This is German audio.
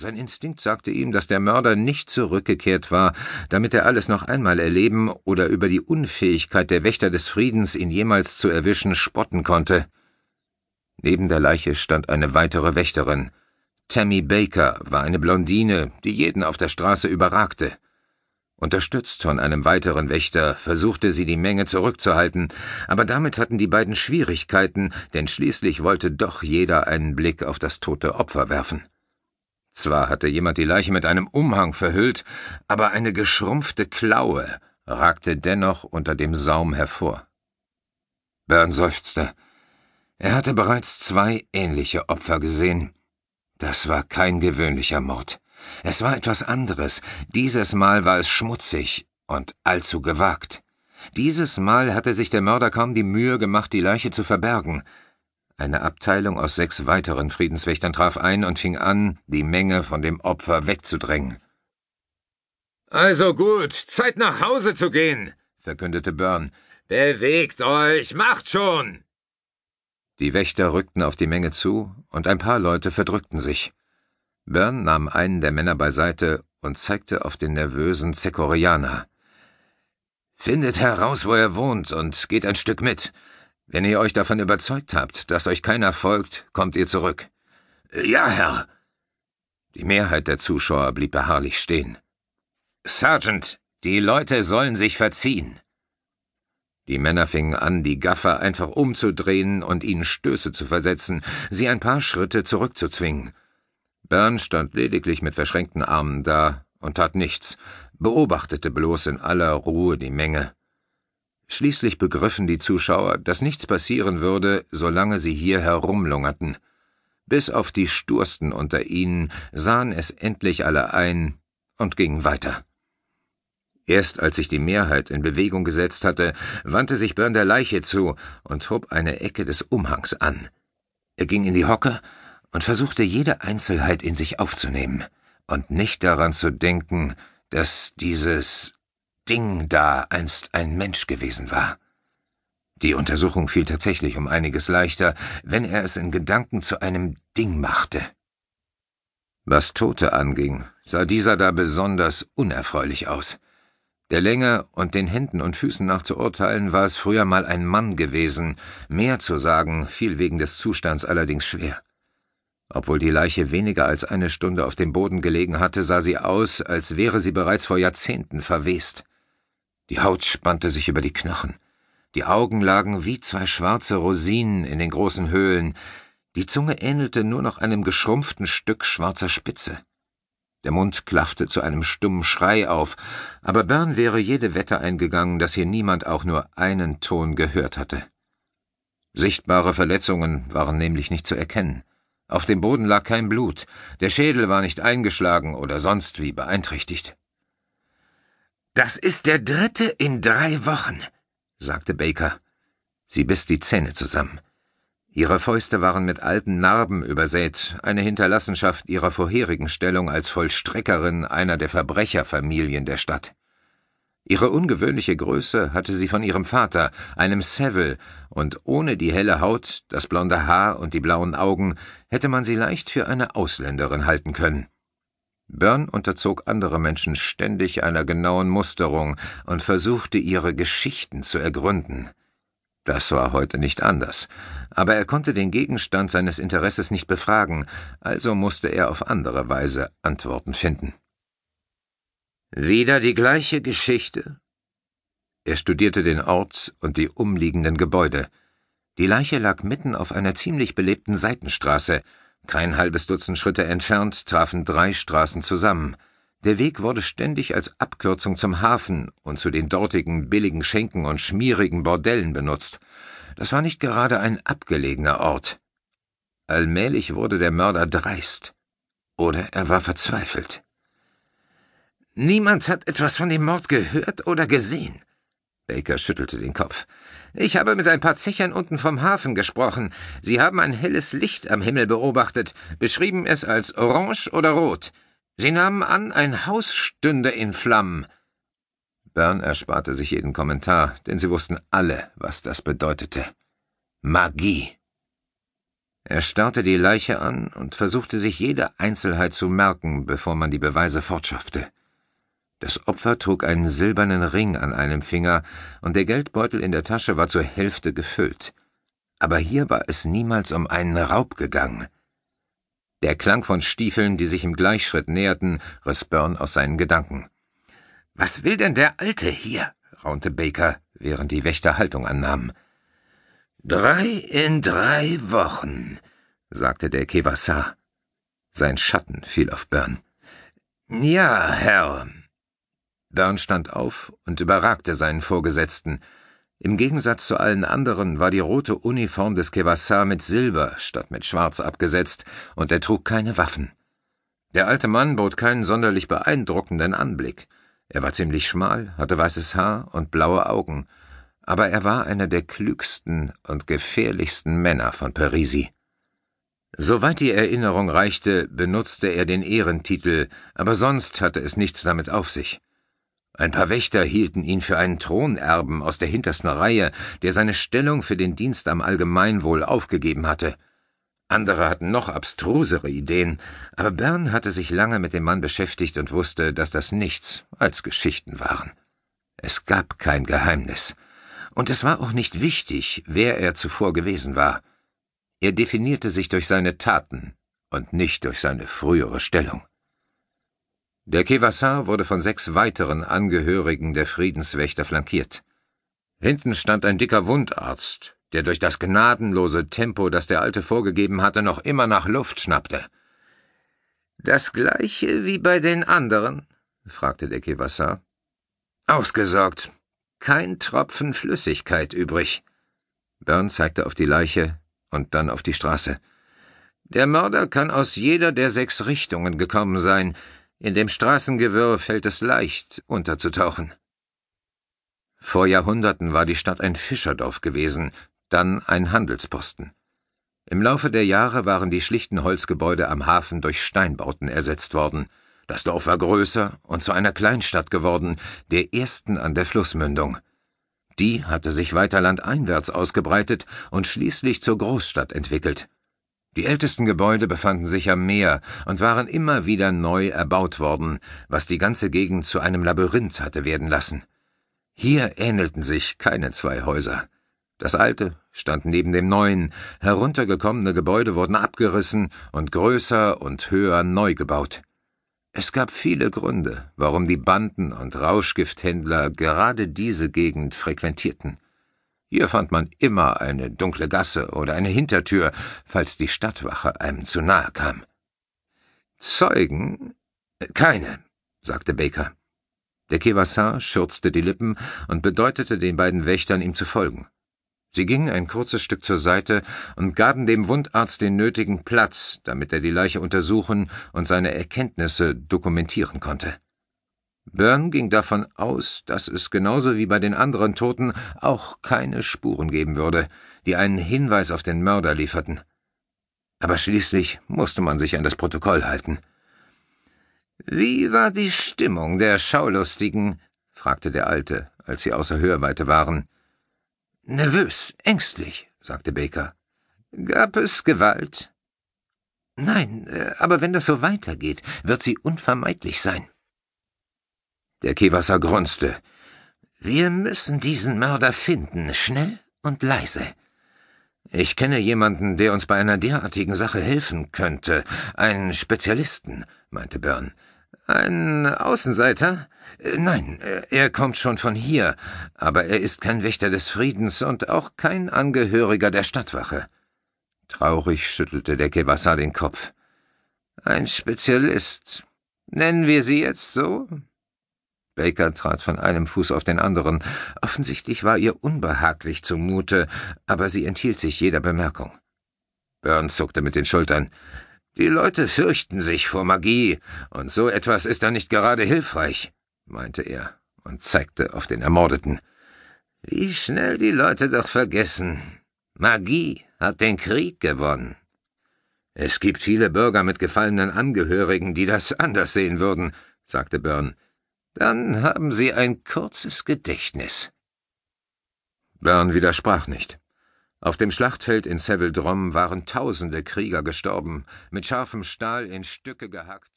Sein Instinkt sagte ihm, dass der Mörder nicht zurückgekehrt war, damit er alles noch einmal erleben oder über die Unfähigkeit der Wächter des Friedens, ihn jemals zu erwischen, spotten konnte. Neben der Leiche stand eine weitere Wächterin. Tammy Baker war eine Blondine, die jeden auf der Straße überragte. Unterstützt von einem weiteren Wächter versuchte sie die Menge zurückzuhalten, aber damit hatten die beiden Schwierigkeiten, denn schließlich wollte doch jeder einen Blick auf das tote Opfer werfen. Zwar hatte jemand die Leiche mit einem Umhang verhüllt, aber eine geschrumpfte Klaue ragte dennoch unter dem Saum hervor. Byrne seufzte. Er hatte bereits zwei ähnliche Opfer gesehen. Das war kein gewöhnlicher Mord. Es war etwas anderes. Dieses Mal war es schmutzig und allzu gewagt. Dieses Mal hatte sich der Mörder kaum die Mühe gemacht, die Leiche zu verbergen. Eine Abteilung aus sechs weiteren Friedenswächtern traf ein und fing an, die Menge von dem Opfer wegzudrängen. Also gut, Zeit nach Hause zu gehen, verkündete Byrne. Bewegt euch, macht schon! Die Wächter rückten auf die Menge zu, und ein paar Leute verdrückten sich. Byrne nahm einen der Männer beiseite und zeigte auf den nervösen Zekorianer. Findet heraus, wo er wohnt, und geht ein Stück mit. Wenn ihr euch davon überzeugt habt, dass euch keiner folgt, kommt ihr zurück. Ja, Herr. Die Mehrheit der Zuschauer blieb beharrlich stehen. Sergeant, die Leute sollen sich verziehen. Die Männer fingen an, die Gaffer einfach umzudrehen und ihnen Stöße zu versetzen, sie ein paar Schritte zurückzuzwingen. Bern stand lediglich mit verschränkten Armen da und tat nichts, beobachtete bloß in aller Ruhe die Menge. Schließlich begriffen die Zuschauer, dass nichts passieren würde, solange sie hier herumlungerten. Bis auf die Stursten unter ihnen sahen es endlich alle ein und gingen weiter. Erst als sich die Mehrheit in Bewegung gesetzt hatte, wandte sich Byrne der Leiche zu und hob eine Ecke des Umhangs an. Er ging in die Hocke und versuchte jede Einzelheit in sich aufzunehmen und nicht daran zu denken, dass dieses Ding da einst ein Mensch gewesen war. Die Untersuchung fiel tatsächlich um einiges leichter, wenn er es in Gedanken zu einem Ding machte. Was Tote anging, sah dieser da besonders unerfreulich aus. Der Länge und den Händen und Füßen nach zu urteilen, war es früher mal ein Mann gewesen, mehr zu sagen, fiel wegen des Zustands allerdings schwer. Obwohl die Leiche weniger als eine Stunde auf dem Boden gelegen hatte, sah sie aus, als wäre sie bereits vor Jahrzehnten verwest. Die Haut spannte sich über die Knochen, die Augen lagen wie zwei schwarze Rosinen in den großen Höhlen, die Zunge ähnelte nur noch einem geschrumpften Stück schwarzer Spitze. Der Mund klaffte zu einem stummen Schrei auf, aber Bern wäre jede Wette eingegangen, dass hier niemand auch nur einen Ton gehört hatte. Sichtbare Verletzungen waren nämlich nicht zu erkennen. Auf dem Boden lag kein Blut, der Schädel war nicht eingeschlagen oder sonst wie beeinträchtigt. Das ist der dritte in drei Wochen, sagte Baker. Sie biss die Zähne zusammen. Ihre Fäuste waren mit alten Narben übersät, eine Hinterlassenschaft ihrer vorherigen Stellung als Vollstreckerin einer der Verbrecherfamilien der Stadt. Ihre ungewöhnliche Größe hatte sie von ihrem Vater, einem Seville, und ohne die helle Haut, das blonde Haar und die blauen Augen hätte man sie leicht für eine Ausländerin halten können. Byrne unterzog andere Menschen ständig einer genauen Musterung und versuchte ihre Geschichten zu ergründen. Das war heute nicht anders, aber er konnte den Gegenstand seines Interesses nicht befragen, also musste er auf andere Weise Antworten finden. Wieder die gleiche Geschichte? Er studierte den Ort und die umliegenden Gebäude. Die Leiche lag mitten auf einer ziemlich belebten Seitenstraße. Kein halbes Dutzend Schritte entfernt trafen drei Straßen zusammen. Der Weg wurde ständig als Abkürzung zum Hafen und zu den dortigen billigen Schenken und schmierigen Bordellen benutzt. Das war nicht gerade ein abgelegener Ort. Allmählich wurde der Mörder dreist. Oder er war verzweifelt. Niemand hat etwas von dem Mord gehört oder gesehen. Baker schüttelte den Kopf. Ich habe mit ein paar Zechern unten vom Hafen gesprochen. Sie haben ein helles Licht am Himmel beobachtet, beschrieben es als orange oder rot. Sie nahmen an, ein Haus stünde in Flammen. Bern ersparte sich jeden Kommentar, denn sie wussten alle, was das bedeutete. Magie. Er starrte die Leiche an und versuchte sich jede Einzelheit zu merken, bevor man die Beweise fortschaffte. Das Opfer trug einen silbernen Ring an einem Finger, und der Geldbeutel in der Tasche war zur Hälfte gefüllt. Aber hier war es niemals um einen Raub gegangen. Der Klang von Stiefeln, die sich im Gleichschritt näherten, riss Byrne aus seinen Gedanken. Was will denn der Alte hier? raunte Baker, während die Wächter Haltung annahmen. Drei in drei Wochen, sagte der Kevassar. Sein Schatten fiel auf Byrne. Ja, Herr. Byrne stand auf und überragte seinen Vorgesetzten. Im Gegensatz zu allen anderen war die rote Uniform des Kevassar mit Silber statt mit Schwarz abgesetzt, und er trug keine Waffen. Der alte Mann bot keinen sonderlich beeindruckenden Anblick. Er war ziemlich schmal, hatte weißes Haar und blaue Augen, aber er war einer der klügsten und gefährlichsten Männer von Parisi. Soweit die Erinnerung reichte, benutzte er den Ehrentitel, aber sonst hatte es nichts damit auf sich. Ein paar Wächter hielten ihn für einen Thronerben aus der hintersten Reihe, der seine Stellung für den Dienst am Allgemeinwohl aufgegeben hatte. Andere hatten noch abstrusere Ideen, aber Bern hatte sich lange mit dem Mann beschäftigt und wusste, dass das nichts als Geschichten waren. Es gab kein Geheimnis. Und es war auch nicht wichtig, wer er zuvor gewesen war. Er definierte sich durch seine Taten und nicht durch seine frühere Stellung. Der Kevassar wurde von sechs weiteren Angehörigen der Friedenswächter flankiert. Hinten stand ein dicker Wundarzt, der durch das gnadenlose Tempo, das der Alte vorgegeben hatte, noch immer nach Luft schnappte. Das gleiche wie bei den anderen? fragte der Kevassar. Ausgesorgt. Kein Tropfen Flüssigkeit übrig. Byrne zeigte auf die Leiche und dann auf die Straße. Der Mörder kann aus jeder der sechs Richtungen gekommen sein. In dem Straßengewirr fällt es leicht, unterzutauchen. Vor Jahrhunderten war die Stadt ein Fischerdorf gewesen, dann ein Handelsposten. Im Laufe der Jahre waren die schlichten Holzgebäude am Hafen durch Steinbauten ersetzt worden. Das Dorf war größer und zu einer Kleinstadt geworden, der ersten an der Flussmündung. Die hatte sich weiter landeinwärts ausgebreitet und schließlich zur Großstadt entwickelt. Die ältesten Gebäude befanden sich am Meer und waren immer wieder neu erbaut worden, was die ganze Gegend zu einem Labyrinth hatte werden lassen. Hier ähnelten sich keine zwei Häuser. Das alte stand neben dem neuen, heruntergekommene Gebäude wurden abgerissen und größer und höher neu gebaut. Es gab viele Gründe, warum die Banden und Rauschgifthändler gerade diese Gegend frequentierten. Hier fand man immer eine dunkle Gasse oder eine Hintertür, falls die Stadtwache einem zu nahe kam. Zeugen? Keine, sagte Baker. Der Kevassar schürzte die Lippen und bedeutete den beiden Wächtern, ihm zu folgen. Sie gingen ein kurzes Stück zur Seite und gaben dem Wundarzt den nötigen Platz, damit er die Leiche untersuchen und seine Erkenntnisse dokumentieren konnte. Byrne ging davon aus, dass es genauso wie bei den anderen Toten auch keine Spuren geben würde, die einen Hinweis auf den Mörder lieferten. Aber schließlich musste man sich an das Protokoll halten. Wie war die Stimmung der Schaulustigen? fragte der Alte, als sie außer Hörweite waren. Nervös, ängstlich, sagte Baker. Gab es Gewalt? Nein, äh, aber wenn das so weitergeht, wird sie unvermeidlich sein. Der Kewasser grunzte. Wir müssen diesen Mörder finden, schnell und leise. Ich kenne jemanden, der uns bei einer derartigen Sache helfen könnte. Einen Spezialisten, meinte Byrne. Ein Außenseiter? Äh, nein, äh, er kommt schon von hier, aber er ist kein Wächter des Friedens und auch kein Angehöriger der Stadtwache. Traurig schüttelte der Kewassar den Kopf. Ein Spezialist. Nennen wir sie jetzt so? Baker trat von einem Fuß auf den anderen. Offensichtlich war ihr unbehaglich zumute, aber sie enthielt sich jeder Bemerkung. Burns zuckte mit den Schultern. Die Leute fürchten sich vor Magie, und so etwas ist dann nicht gerade hilfreich, meinte er und zeigte auf den Ermordeten. Wie schnell die Leute doch vergessen. Magie hat den Krieg gewonnen. Es gibt viele Bürger mit gefallenen Angehörigen, die das anders sehen würden, sagte Byrne. Dann haben sie ein kurzes Gedächtnis. Byrne widersprach nicht. Auf dem Schlachtfeld in Seville Drom waren tausende Krieger gestorben, mit scharfem Stahl in Stücke gehackt